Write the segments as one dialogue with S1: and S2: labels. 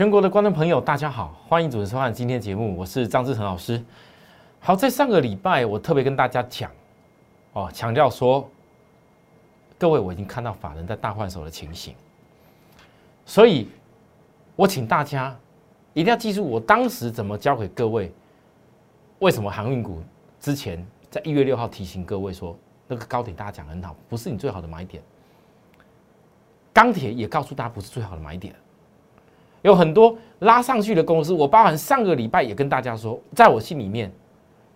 S1: 全国的观众朋友，大家好，欢迎准时收看今天的节目，我是张志成老师。好，在上个礼拜，我特别跟大家讲，哦，强调说，各位，我已经看到法人在大换手的情形，所以，我请大家一定要记住我当时怎么教给各位，为什么航运股之前在一月六号提醒各位说，那个高点大家讲很好，不是你最好的买点。钢铁也告诉大家不是最好的买点，有很多拉上去的公司，我包含上个礼拜也跟大家说，在我心里面，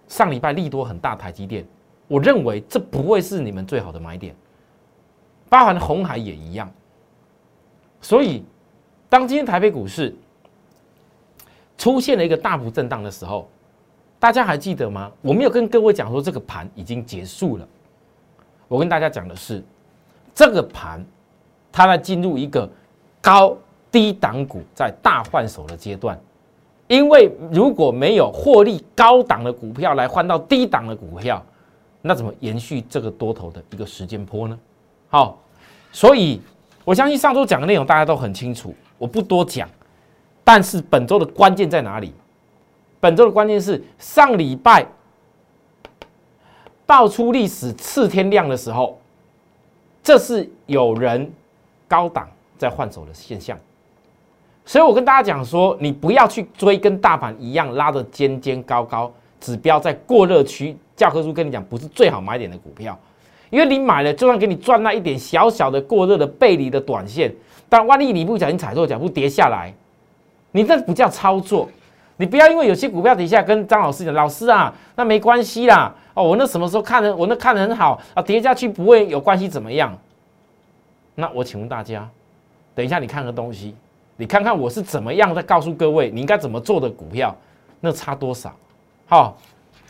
S1: 上礼拜利多很大，台积电，我认为这不会是你们最好的买点，包含红海也一样。所以，当今天台北股市出现了一个大幅震荡的时候，大家还记得吗？我没有跟各位讲说这个盘已经结束了，我跟大家讲的是这个盘。它在进入一个高低档股在大换手的阶段，因为如果没有获利高档的股票来换到低档的股票，那怎么延续这个多头的一个时间波呢？好，所以我相信上周讲的内容大家都很清楚，我不多讲。但是本周的关键在哪里？本周的关键是上礼拜爆出历史次天量的时候，这是有人。高档在换手的现象，所以我跟大家讲说，你不要去追跟大盘一样拉的尖尖高高，指标在过热区。教科书跟你讲，不是最好买点的股票，因为你买了，就算给你赚那一点小小的过热的背离的短线，但万一你不小心踩错脚步跌下来，你这不叫操作。你不要因为有些股票底下跟张老师讲，老师啊，那没关系啦，哦，我那什么时候看的，我那看的很好啊，跌下去不会有关系，怎么样？那我请问大家，等一下你看个东西，你看看我是怎么样在告诉各位你应该怎么做的股票，那差多少？好，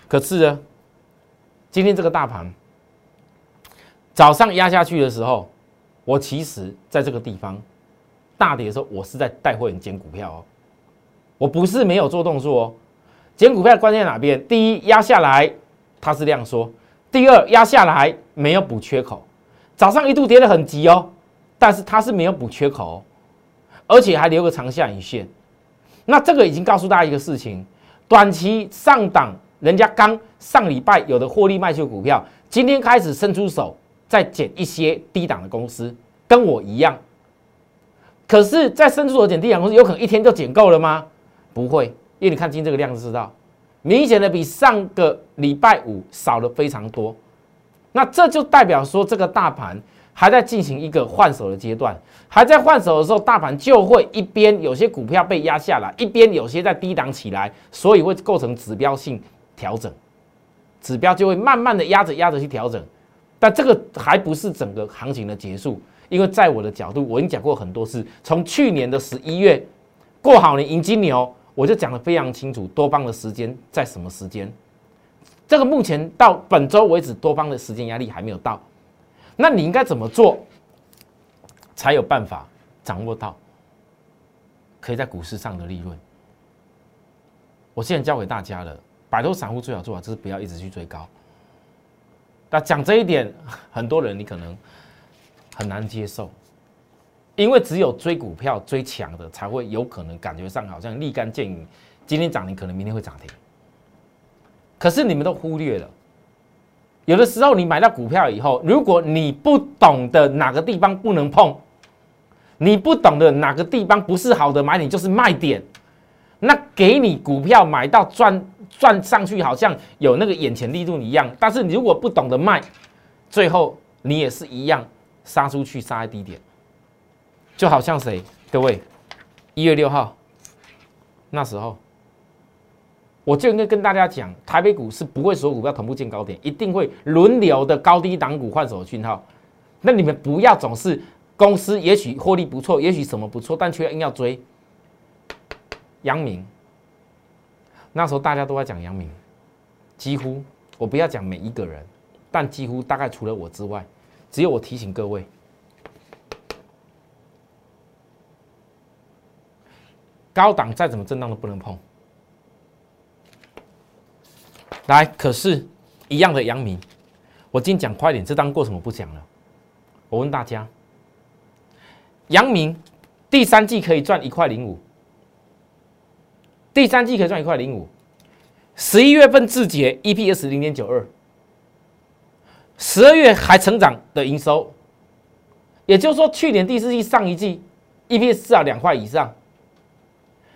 S1: 可是呢，今天这个大盘早上压下去的时候，我其实在这个地方大跌的时候，我是在带货员捡股票哦，我不是没有做动作哦。捡股票的关键在哪边？第一，压下来它是量缩；第二，压下来没有补缺口，早上一度跌得很急哦。但是它是没有补缺口，而且还留个长下影线，那这个已经告诉大家一个事情：短期上档，人家刚上礼拜有的获利卖出股票，今天开始伸出手再减一些低档的公司，跟我一样。可是，在伸出手减低档公司，有可能一天就减够了吗？不会，因为你看今天这个量就知道，明显的比上个礼拜五少了非常多。那这就代表说，这个大盘。还在进行一个换手的阶段，还在换手的时候，大盘就会一边有些股票被压下来，一边有些在低档起来，所以会构成指标性调整，指标就会慢慢的压着压着去调整，但这个还不是整个行情的结束，因为在我的角度，我已经讲过很多次，从去年的十一月过好年迎金牛，我就讲的非常清楚，多方的时间在什么时间，这个目前到本周为止，多方的时间压力还没有到。那你应该怎么做，才有办法掌握到可以在股市上的利润？我现在教给大家了，摆脱散户最好做法就是不要一直去追高。那讲这一点，很多人你可能很难接受，因为只有追股票追强的，才会有可能感觉上好像立竿见影，今天涨停，可能明天会涨停。可是你们都忽略了。有的时候，你买到股票以后，如果你不懂得哪个地方不能碰，你不懂得哪个地方不是好的买点就是卖点，那给你股票买到赚赚上去，好像有那个眼前利润一样。但是你如果不懂得卖，最后你也是一样杀出去，杀在低点，就好像谁？各位，一月六号那时候。我就应该跟大家讲，台北股是不会所有股票同步见高点，一定会轮流的高低档股换手的讯号。那你们不要总是公司也许获利不错，也许什么不错，但却硬要追。阳明那时候大家都在讲阳明，几乎我不要讲每一个人，但几乎大概除了我之外，只有我提醒各位，高档再怎么震荡都不能碰。来，可是，一样的阳明，我今天讲快点，这当过什么不讲了？我问大家，阳明第三季可以赚一块零五，第三季可以赚一块零五，十一月份字节 EPS 零点九二，十二月还成长的营收，也就是说去年第四季上一季 EPS 至少两块以上，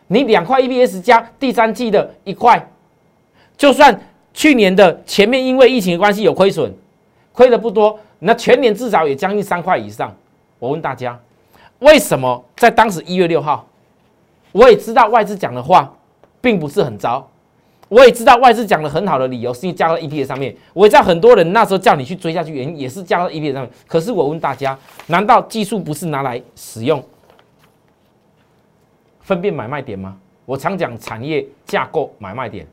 S1: 你两块 EPS 加第三季的一块，就算去年的前面因为疫情的关系有亏损，亏的不多，那全年至少也将近三块以上。我问大家，为什么在当时一月六号，我也知道外资讲的话。并不是很糟，我也知道外资讲的很好的理由是因为加到 EPS 上面，我也知道很多人那时候叫你去追下去，原因也是加到 EPS 上面。可是我问大家，难道技术不是拿来使用分辨买卖点吗？我常讲产业架构买卖点，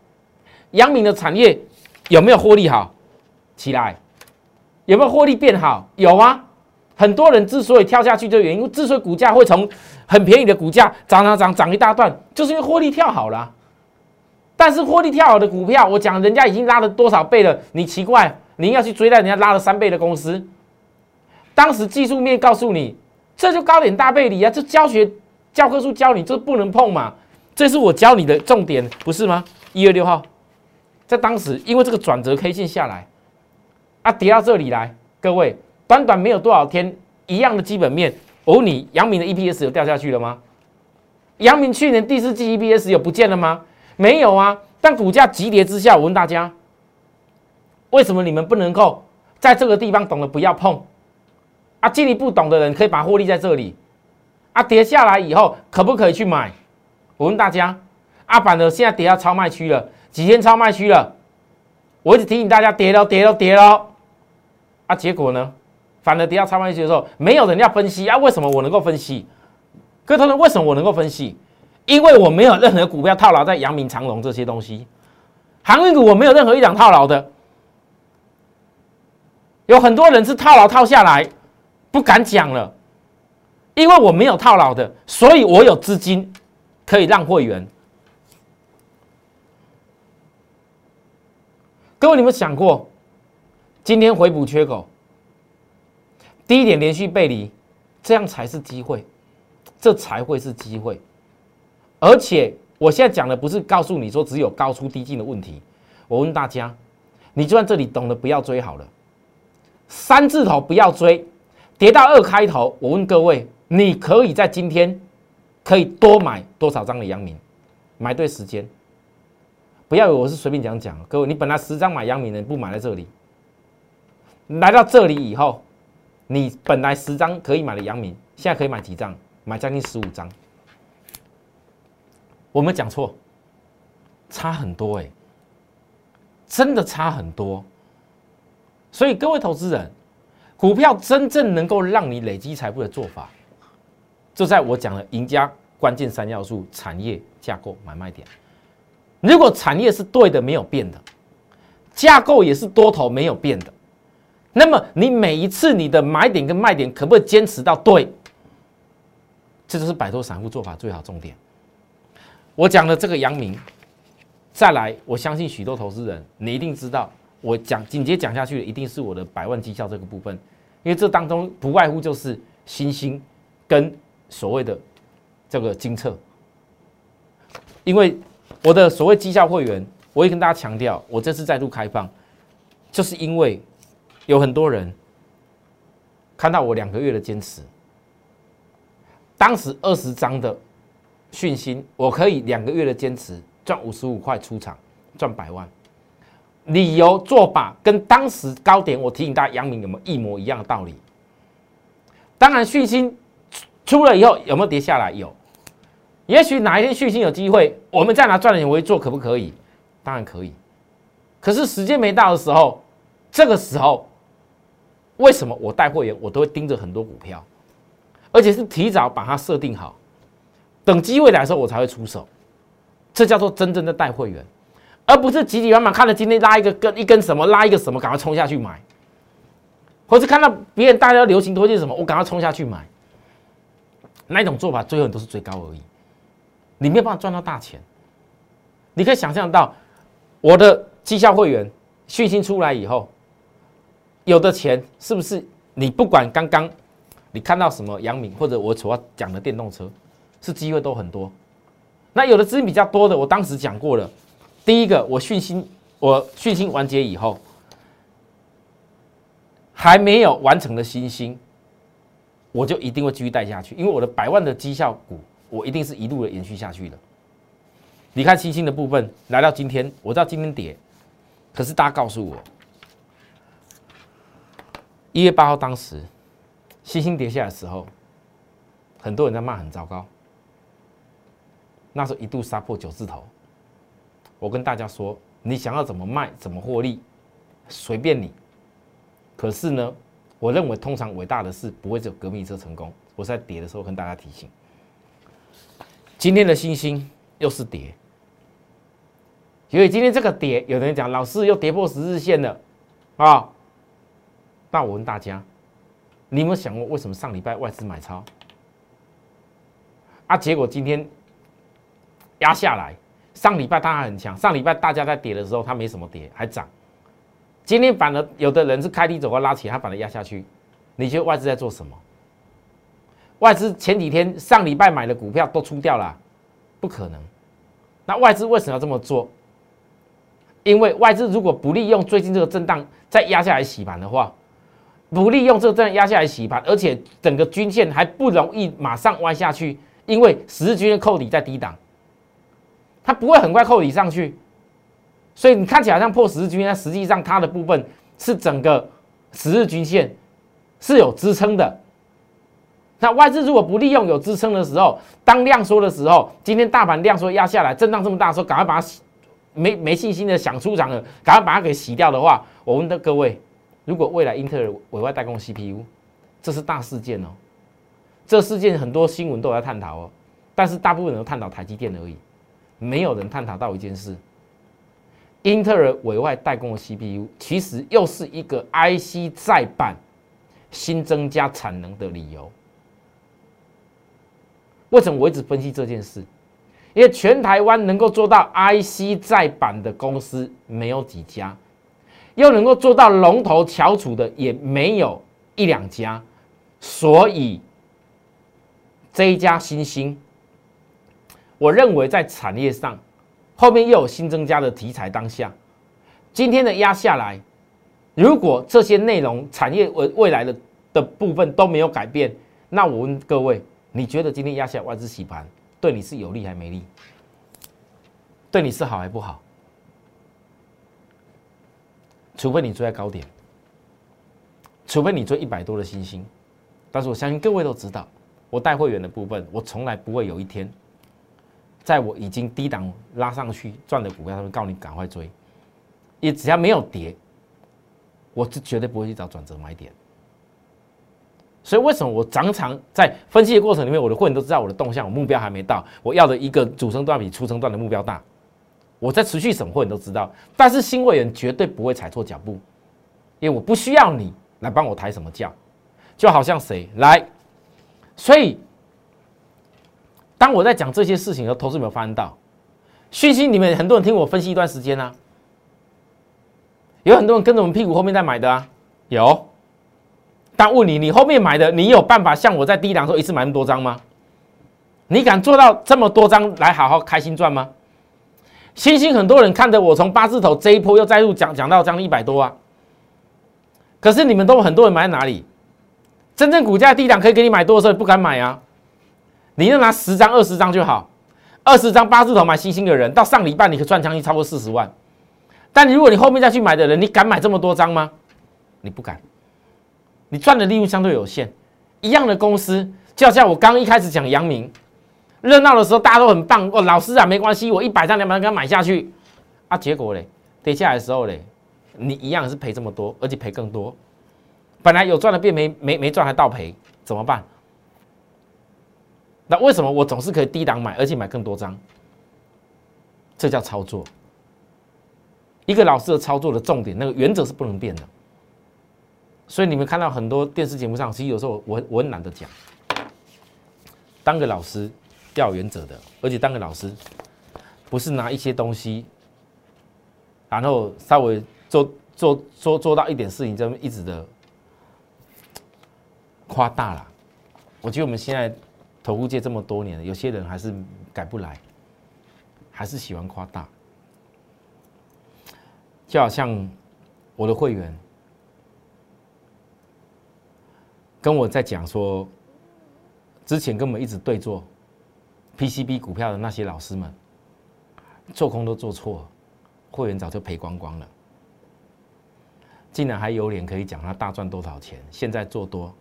S1: 阳明的产业有没有获利好起来？有没有获利变好？有啊。很多人之所以跳下去的原因，之所以股价会从很便宜的股价涨涨涨涨一大段，就是因为获利跳好了。但是获利跳好的股票，我讲人家已经拉了多少倍了？你奇怪，你要去追在人家拉了三倍的公司？当时技术面告诉你，这就高点大背离啊！这教学教科书教你，这不能碰嘛。这是我教你的重点，不是吗？一月六号，在当时因为这个转折 K 线下来，啊，跌到这里来，各位，短短没有多少天，一样的基本面，哦，你阳明的 EPS 有掉下去了吗？阳明去年第四季 EPS 有不见了吗？没有啊，但股价急跌之下，我问大家，为什么你们不能够在这个地方懂得不要碰？啊，进一步懂的人可以把获利在这里。啊，跌下来以后可不可以去买？我问大家，阿板的现在跌到超卖区了，几天超卖区了？我一直提醒大家，跌了，跌了，跌了。啊，结果呢，反而跌到超卖区的时候，没有人要分析啊？为什么我能够分析？各位同学，为什么我能够分析？因为我没有任何股票套牢在阳明、长隆这些东西，航运股我没有任何一档套牢的。有很多人是套牢套下来，不敢讲了，因为我没有套牢的，所以我有资金可以让会员。各位，你们想过，今天回补缺口，低点连续背离，这样才是机会，这才会是机会。而且我现在讲的不是告诉你说只有高出低进的问题。我问大家，你就算这里懂得不要追好了，三字头不要追，跌到二开头。我问各位，你可以在今天可以多买多少张的阳明？买对时间，不要以为我是随便讲讲。各位，你本来十张买阳明的，不买在这里，来到这里以后，你本来十张可以买的阳明，现在可以买几张？买将近十五张。我没讲错，差很多哎，真的差很多。所以各位投资人，股票真正能够让你累积财富的做法，就在我讲的赢家关键三要素：产业架构、买卖点。如果产业是对的，没有变的，架构也是多头没有变的，那么你每一次你的买点跟卖点可不可以坚持到对？这就是摆脱散户做法最好重点。我讲的这个阳明，再来，我相信许多投资人，你一定知道，我讲紧接讲下去的一定是我的百万绩效这个部分，因为这当中不外乎就是新兴跟所谓的这个精测。因为我的所谓绩效会员，我也跟大家强调，我这次再度开放，就是因为有很多人看到我两个月的坚持，当时二十张的。讯息，我可以两个月的坚持赚五十五块出场，赚百万。理由做法跟当时高点，我提醒大家，杨明有没有一模一样的道理？当然，讯息出了以后有没有跌下来？有。也许哪一天讯息有机会，我们再拿赚的钱回去做，可不可以？当然可以。可是时间没到的时候，这个时候，为什么我带会员，我都会盯着很多股票，而且是提早把它设定好。等机会来的时候，我才会出手，这叫做真正的带会员，而不是急急忙忙看了今天拉一个跟一根什么拉一个什么，赶快冲下去买，或是看到别人大家流行推荐什么，我赶快冲下去买，那一种做法最后都是最高而已，你没有办法赚到大钱。你可以想象到我的绩效会员讯息出来以后，有的钱是不是你不管刚刚你看到什么杨敏或者我所要讲的电动车。是机会都很多，那有的资金比较多的，我当时讲过了。第一个，我讯息我讯息完结以后，还没有完成的新星，我就一定会继续带下去，因为我的百万的绩效股，我一定是一路的延续下去的。你看新兴的部分，来到今天，我知道今天跌，可是大家告诉我，一月八号当时新兴跌下来的时候，很多人在骂很糟糕，那时候一度杀破九字头。我跟大家说，你想要怎么卖，怎么获利，随便你。可是呢，我认为通常伟大的事不会只有革命车成功。我在跌的时候跟大家提醒，今天的星星又是跌，因为今天这个跌，有人讲老师又跌破十日线了啊。那我问大家，你有没有想过为什么上礼拜外资买超啊？结果今天压下来。上礼拜它还很强，上礼拜大家在跌的时候，它没什么跌，还涨。今天反而有的人是开低走高拉起，它反而压下去。你觉得外资在做什么？外资前几天上礼拜买的股票都出掉了，不可能。那外资为什么要这么做？因为外资如果不利用最近这个震荡再压下来洗盘的话，不利用这个震荡压下来洗盘，而且整个均线还不容易马上弯下去，因为十日均线扣底在低档。它不会很快扣底上去，所以你看起来像破十日均线，实际上它的部分是整个十日均线是有支撑的。那外资如果不利用有支撑的时候，当量缩的时候，今天大盘量缩压下来，震荡这么大的时候，赶快把它没没信心的想出场了，赶快把它给洗掉的话，我问的各位，如果未来英特尔委外代工 CPU，这是大事件哦，这事件很多新闻都在探讨哦，但是大部分人都探讨台积电而已。没有人探讨到一件事：英特尔委外代工的 CPU，其实又是一个 IC 再版新增加产能的理由。为什么我一直分析这件事？因为全台湾能够做到 IC 再版的公司没有几家，又能够做到龙头翘楚的也没有一两家，所以这一家新兴。我认为在产业上，后面又有新增加的题材。当下今天的压下来，如果这些内容产业未未来的的部分都没有改变，那我问各位，你觉得今天压下外资洗盘对你是有利还没利？对你是好还不好？除非你追在高点，除非你追一百多的星星，但是我相信各位都知道，我带会员的部分，我从来不会有一天。在我已经低档拉上去赚的股票，他们告你赶快追，也只要没有跌，我是绝对不会去找转折买点。所以为什么我常常在分析的过程里面，我的会员都知道我的动向，我目标还没到，我要的一个主升段比出升段的目标大，我在持续审会员都知道，但是新会员绝对不会踩错脚步，因为我不需要你来帮我抬什么轿，就好像谁来，所以。当我在讲这些事情的时候，投资有没有发现到？讯息里面很多人听我分析一段时间啊，有很多人跟着我们屁股后面在买的啊，有。但问你，你后面买的，你有办法像我在低档时候一次买那么多张吗？你敢做到这么多张来好好开心赚吗？星星很多人看着我从八字头这一波又再度讲讲到将近一百多啊，可是你们都很多人买在哪里？真正股价低档可以给你买多的时候，不敢买啊。你就拿十张、二十张就好，二十张八字头买星星的人，到上礼拜你可赚将近超过四十万。但如果你后面再去买的人，你敢买这么多张吗？你不敢，你赚的利润相对有限。一样的公司，就像我刚一开始讲阳明，热闹的时候大家都很棒哦，老师啊没关系，我一百张两百张给他买下去啊，结果嘞跌下来的时候嘞，你一样是赔这么多，而且赔更多。本来有赚的变没没没赚还倒赔，怎么办？那为什么我总是可以低档买，而且买更多张？这叫操作。一个老师的操作的重点，那个原则是不能变的。所以你们看到很多电视节目上，其实有时候我我很懒得讲。当个老师要有原则的，而且当个老师不是拿一些东西，然后稍微做做做做到一点事情，这么一直的夸大了。我觉得我们现在。投顾界这么多年了，有些人还是改不来。还是喜欢夸大，就好像我的会员跟我在讲说，之前跟我们一直对做 PCB 股票的那些老师们，做空都做错，会员早就赔光光了。竟然还有脸可以讲他大赚多少钱？现在做多，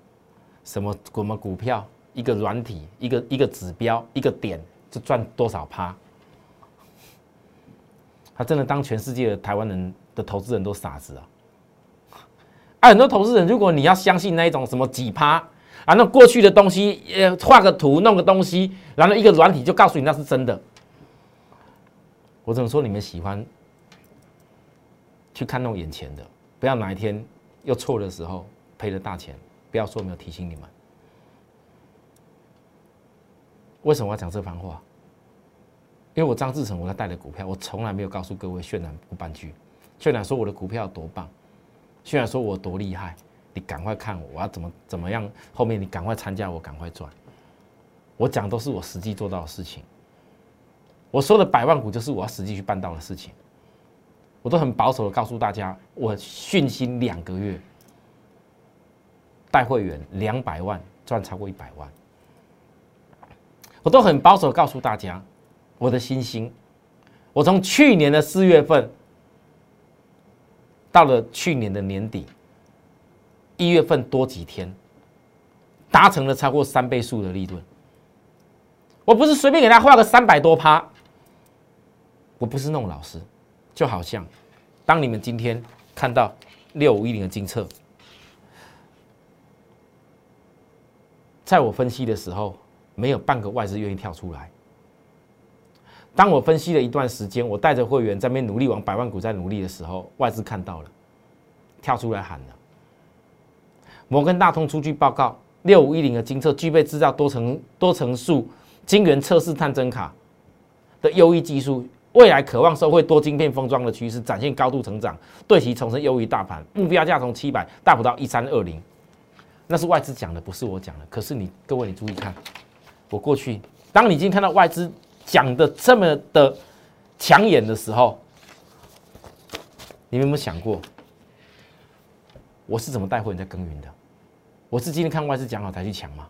S1: 什么什么股票，一个软体，一个一个指标，一个点就赚多少趴？他真的当全世界的台湾人的投资人都傻子啊！啊，很多投资人，如果你要相信那一种什么几趴啊，那过去的东西，呃，画个图，弄个东西，然后一个软体就告诉你那是真的，我只能说你们喜欢去看弄眼前的。不要哪一天又错的时候赔了大钱，不要说没有提醒你们。为什么我要讲这番话？因为我张志成我在带的股票，我从来没有告诉各位渲染半句，渲染说我的股票有多棒，虽然说我多厉害，你赶快看我，我要怎么怎么样，后面你赶快参加我，赶快赚。我讲都是我实际做到的事情，我说的百万股就是我要实际去办到的事情。我都很保守的告诉大家，我训薪两个月，带会员两百万赚超过一百万。我都很保守的告诉大家，我的薪薪，我从去年的四月份到了去年的年底，一月份多几天，达成了超过三倍数的利润。我不是随便给他画个三百多趴，我不是那种老师。就好像，当你们今天看到六五一零的金策，在我分析的时候，没有半个外资愿意跳出来。当我分析了一段时间，我带着会员在那边努力往百万股在努力的时候，外资看到了，跳出来喊了。摩根大通出具报告，六五一零的金测具备制造多层多层数晶圆测试探针卡的优异技术。未来渴望收会多晶片封装的趋势，展现高度成长，对其重申优于大盘目标价从七百大幅到一三二零，那是外资讲的，不是我讲的。可是你各位，你注意看，我过去，当你已经看到外资讲的这么的抢眼的时候，你们有没有想过，我是怎么带货人在耕耘的？我是今天看外资讲好才去抢吗？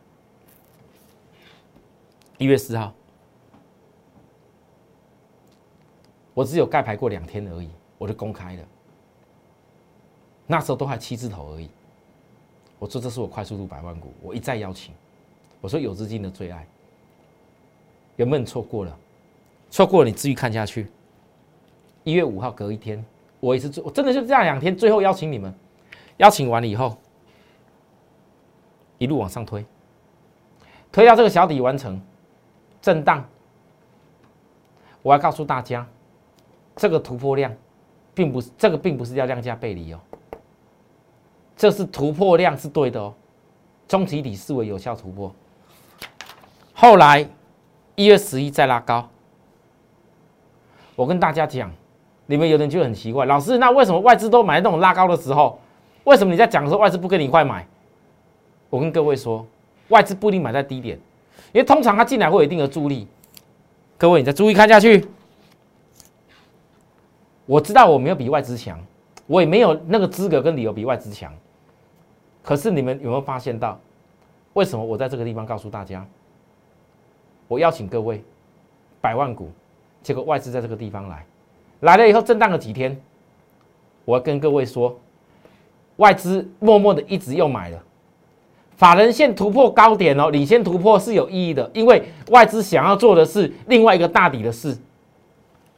S1: 一月四号。我只有盖牌过两天而已，我就公开了。那时候都还七字头而已。我说这是我快速度百万股，我一再邀请。我说有资金的最爱，有没有错过了？错过了你继续看下去。一月五号隔一天，我也是做，我真的就这样两天，最后邀请你们，邀请完了以后，一路往上推，推到这个小底完成震荡，我要告诉大家。这个突破量，并不是这个，并不是要量价背离哦。这是突破量是对的哦，中期底视为有效突破。后来一月十一再拉高，我跟大家讲，你们有人就很奇怪，老师，那为什么外资都买那种拉高的时候，为什么你在讲的时候外资不跟你一块买？我跟各位说，外资不一定买在低点，因为通常它进来会有一定的助力。各位，你再注意看下去。我知道我没有比外资强，我也没有那个资格跟理由比外资强。可是你们有没有发现到，为什么我在这个地方告诉大家，我邀请各位百万股，结果外资在这个地方来，来了以后震荡了几天，我跟各位说，外资默默的一直又买了，法人线突破高点哦，领先突破是有意义的，因为外资想要做的是另外一个大底的事，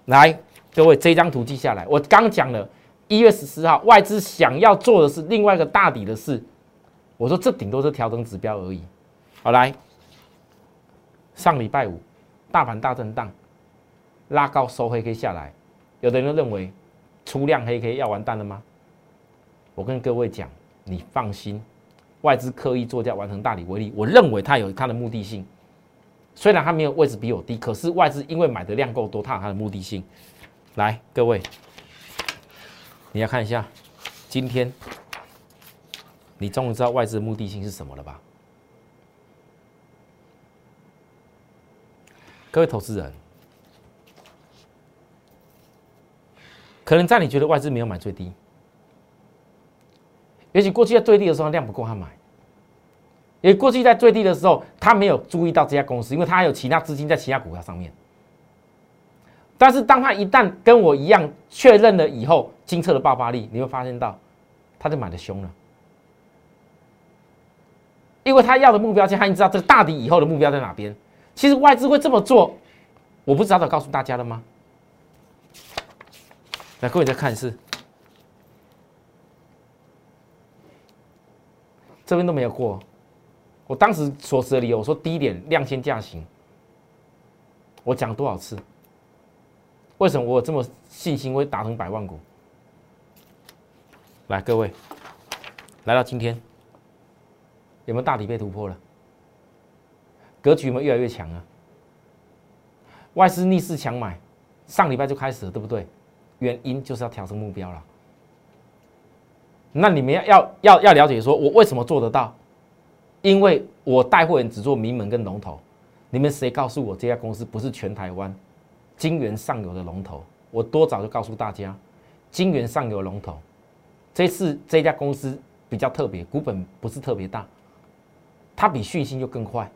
S1: 来。各位，这张图记下来。我刚讲了，一月十四号，外资想要做的是另外一个大底的事。我说这顶多是调整指标而已。好，来，上礼拜五，大盘大震荡，拉高收黑 K 下来，有的人认为出量黑 K 要完蛋了吗？我跟各位讲，你放心，外资刻意做价完成大底为例，我认为它有它的目的性。虽然它没有位置比我低，可是外资因为买的量够多，它有它的目的性。来，各位，你要看一下，今天你终于知道外资的目的性是什么了吧？各位投资人，可能在你觉得外资没有买最低，也许过去在最低的时候量不够他买，也过去在最低的时候他没有注意到这家公司，因为他还有其他资金在其他股票上面。但是当他一旦跟我一样确认了以后，金策的爆发力，你会发现到，他就买的凶了，因为他要的目标价，他已经知道这个大底以后的目标在哪边。其实外资会这么做，我不是早早告诉大家了吗？来，各位再看一次，这边都没有过。我当时所持的理由，我说低点量先价行，我讲多少次？为什么我有这么信心会打成百万股？来，各位，来到今天，有没有大底被突破了？格局有没有越来越强啊？外资逆势强买，上礼拜就开始了，对不对？原因就是要调整目标了。那你们要要要要了解，说我为什么做得到？因为我带货人只做名门跟龙头。你们谁告诉我这家公司不是全台湾？金源上游的龙头，我多早就告诉大家，金源上游龙头，这次这家公司比较特别，股本不是特别大，它比讯息又更快，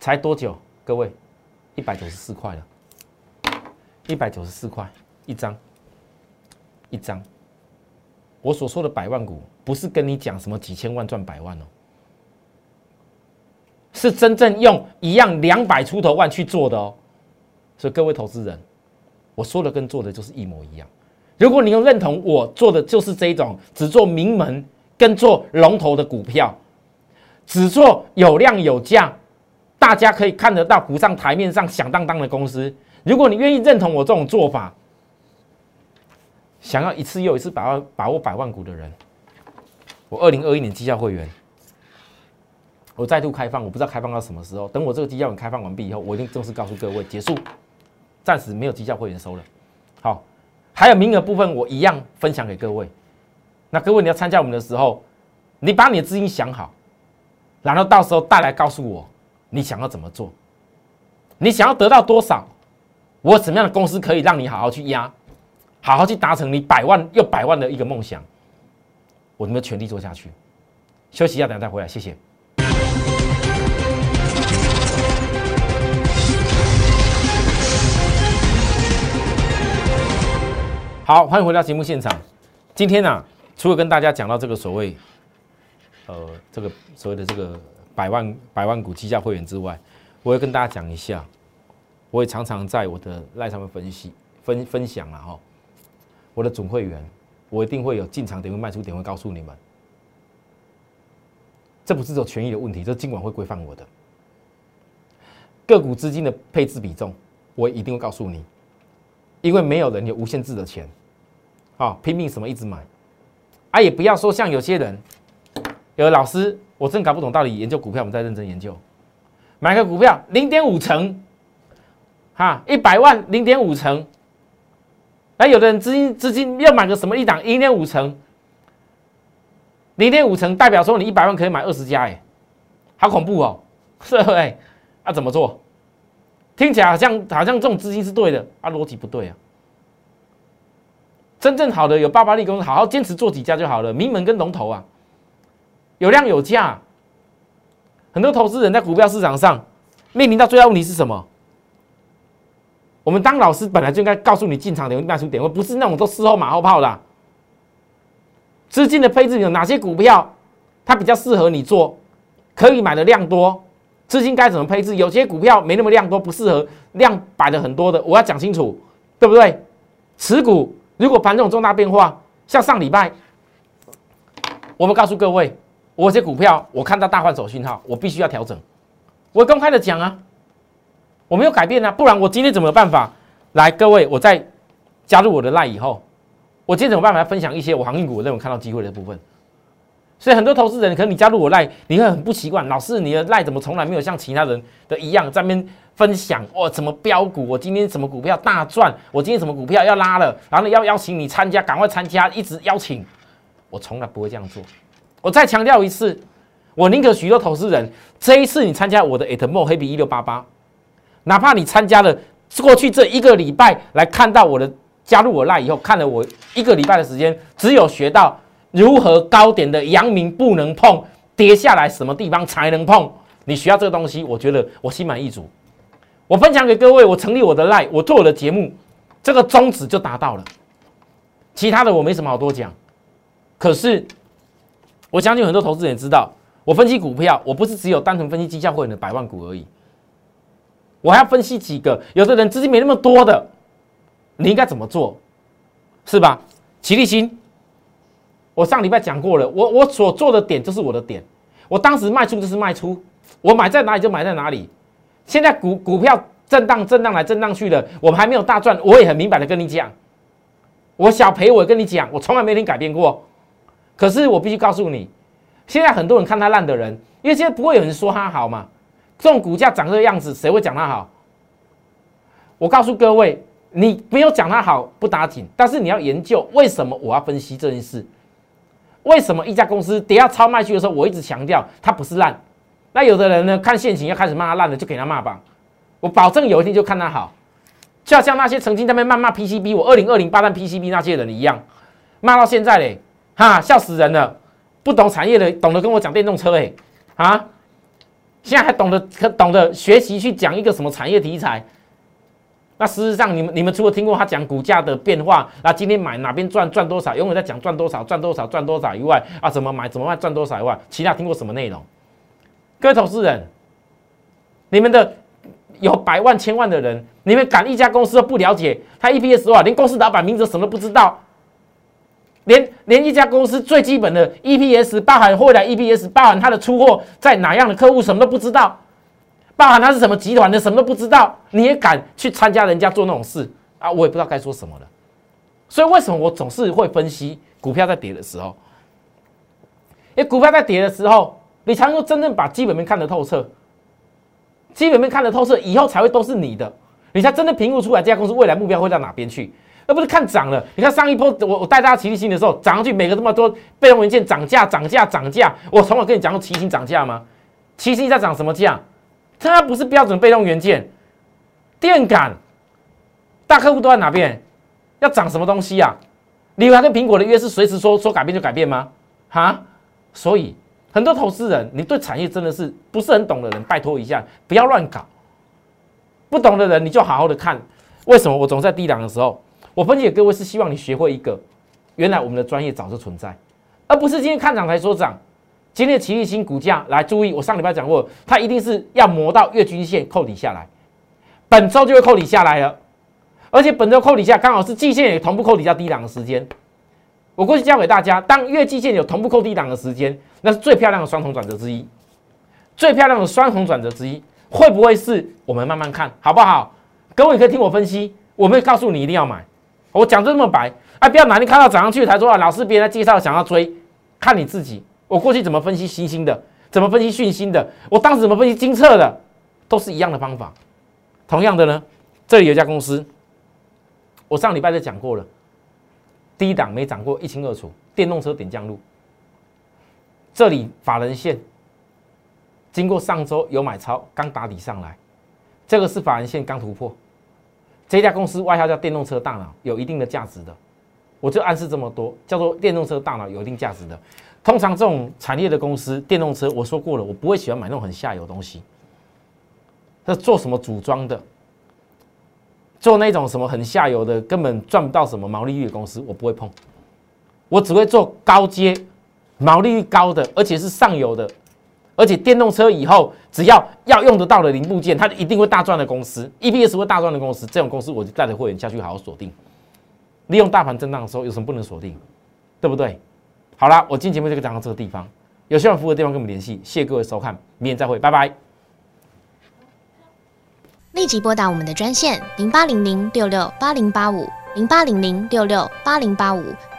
S1: 才多久？各位，一百九十四块了，一百九十四块一张，一张。我所说的百万股，不是跟你讲什么几千万赚百万哦，是真正用一样两百出头万去做的哦。所以各位投资人，我说的跟做的就是一模一样。如果你要认同我做的就是这一种，只做名门跟做龙头的股票，只做有量有价，大家可以看得到浮上台面上响当当的公司。如果你愿意认同我这种做法，想要一次又一次把握把握百万股的人，我二零二一年绩效会员，我再度开放，我不知道开放到什么时候。等我这个绩效开放完毕以后，我一定正式告诉各位结束。暂时没有绩效会员收了，好，还有名额部分我一样分享给各位。那各位你要参加我们的时候，你把你的资金想好，然后到时候带来告诉我你想要怎么做，你想要得到多少，我什么样的公司可以让你好好去压，好好去达成你百万又百万的一个梦想，我能不能全力做下去。休息一下，等下再回来，谢谢。好，欢迎回到节目现场。今天呢，除了跟大家讲到这个所谓，呃，这个所谓的这个百万百万股绩效会员之外，我会跟大家讲一下，我也常常在我的赖上面分析分分享了哈。我的总会员，我一定会有进场点会卖出点会告诉你们，这不是有权益的问题，这尽管会规范我的个股资金的配置比重，我一定会告诉你，因为没有人有无限制的钱。啊，拼命什么一直买，啊，也不要说像有些人，有老师，我真搞不懂，到底研究股票，我们在认真研究，买个股票零点五成，哈，一百万零点五成，那有的人资金资金要买个什么一档零点五成，零点五成代表说你一百万可以买二十家，哎，好恐怖哦，是不是？啊，怎么做？听起来好像好像这种资金是对的，啊，逻辑不对啊。真正好的有爆发力公司，好好坚持做几家就好了。名门跟龙头啊，有量有价。很多投资人在股票市场上面临到最大问题是什么？我们当老师本来就应该告诉你进场点、卖出点，位不是那种都事后马后炮的。资金的配置有哪些股票，它比较适合你做，可以买的量多，资金该怎么配置？有些股票没那么量多，不适合量摆的很多的，我要讲清楚，对不对？持股。如果盘这种重大变化，像上礼拜，我们告诉各位，我这股票我看到大换手讯号，我必须要调整。我公开的讲啊，我没有改变啊，不然我今天怎么有办法来？各位，我在加入我的赖以后，我今天怎么办法分享一些我航运股我认为看到机会的部分？所以很多投资人，可能你加入我赖，你会很不习惯，老师你的赖怎么从来没有像其他人的一样在那边。分享哦，怎么标股？我今天什么股票大赚？我今天什么股票要拉了？然后要邀请你参加，赶快参加，一直邀请。我从来不会这样做。我再强调一次，我宁可许多投资人这一次你参加我的 atmo 黑比一六八八，哪怕你参加了过去这一个礼拜来看到我的加入我赖以后，看了我一个礼拜的时间，只有学到如何高点的阳明不能碰，跌下来什么地方才能碰。你需要这个东西，我觉得我心满意足。我分享给各位，我成立我的赖，我做我的节目，这个宗旨就达到了。其他的我没什么好多讲。可是我相信很多投资人知道，我分析股票，我不是只有单纯分析绩效会员的百万股而已，我还要分析几个有的人资金没那么多的。你应该怎么做，是吧？齐立新，我上礼拜讲过了，我我所做的点就是我的点，我当时卖出就是卖出，我买在哪里就买在哪里。现在股股票震荡震荡来震荡去的，我们还没有大赚，我也很明白的跟你讲，我小赔我跟你讲，我从来没听改变过。可是我必须告诉你，现在很多人看他烂的人，因为现在不会有人说他好嘛，这种股价长这个样子，谁会讲他好？我告诉各位。你没有讲他好不打紧，但是你要研究为什么我要分析这件事？为什么一家公司跌到超卖区的时候，我一直强调它不是烂？那有的人呢，看现行要开始骂它烂了，就给他骂吧。我保证有一天就看它好，就像那些曾经在那边谩骂 PCB，我二零二零八单 PCB 那些人一样，骂到现在嘞，哈，笑死人了！不懂产业的，懂得跟我讲电动车哎，啊，现在还懂得可懂得学习去讲一个什么产业题材？那事实上，你们你们除了听过他讲股价的变化，那今天买哪边赚赚多少，永远在讲赚多少赚多少赚多少以外，啊，怎么买怎么卖赚多少以外，其他听过什么内容？各位投资人，你们的有百万千万的人，你们赶一家公司都不了解，他 EPS 多少，连公司老板名字什么都不知道，连连一家公司最基本的 EPS 包含未来 EPS 包含它的出货在哪样的客户什么都不知道。包含它是什么集团的，什么都不知道，你也敢去参加人家做那种事啊？我也不知道该说什么了。所以为什么我总是会分析股票在跌的时候？因为股票在跌的时候，你才能够真正把基本面看得透彻。基本面看得透彻以后，才会都是你的，你才真的评估出来这家公司未来目标会到哪边去，而不是看涨了。你看上一波我我带大家齐力新的时候，涨上去每个这么多被动元件涨价涨价涨价，我从来跟你讲过齐星涨价吗？齐星在涨什么价？它不是标准被动元件，电感，大客户都在哪边？要涨什么东西啊？你还跟苹果的约是随时说说改变就改变吗？哈，所以很多投资人，你对产业真的是不是很懂的人，拜托一下，不要乱搞。不懂的人，你就好好的看。为什么我总在低档的时候，我分析给各位是希望你学会一个，原来我们的专业早就存在，而不是今天看涨才说涨。今天的奇力新股价来注意，我上礼拜讲过，它一定是要磨到月均线扣底下来，本周就会扣底下来了，而且本周扣底下刚好是季线也同步扣底下低档的时间。我过去教给大家，当月季线有同步扣低档的时间，那是最漂亮的双重转折之一，最漂亮的双重转折之一，会不会是我们慢慢看好不好？各位可以听我分析，我没有告诉你一定要买，我讲这么白，哎，不要哪天看到涨上去才说啊，老师别人介绍想要追，看你自己。我过去怎么分析新兴的，怎么分析讯星的，我当时怎么分析金策的，都是一样的方法。同样的呢，这里有一家公司，我上礼拜就讲过了，低档没涨过一清二楚，电动车点降路。这里法人线经过上周有买超，刚打底上来，这个是法人线刚突破。这家公司外号叫电动车大脑，有一定的价值的，我就暗示这么多，叫做电动车大脑有一定价值的。通常这种产业的公司，电动车，我说过了，我不会喜欢买那种很下游的东西。那做什么组装的，做那种什么很下游的，根本赚不到什么毛利率的公司，我不会碰。我只会做高阶、毛利率高的，而且是上游的，而且电动车以后只要要用得到的零部件，它一定会大赚的公司，EPS 会大赚的公司，这种公司我就带着会员下去好好锁定。利用大盘震荡的时候，有什么不能锁定？对不对？好了，我今天节目就讲到这个地方，有需要服务的地方跟我们联系。谢谢各位收看，明天再会，拜拜。
S2: 立即拨打我们的专线零八零零六六八零八五零八零零六六八零八五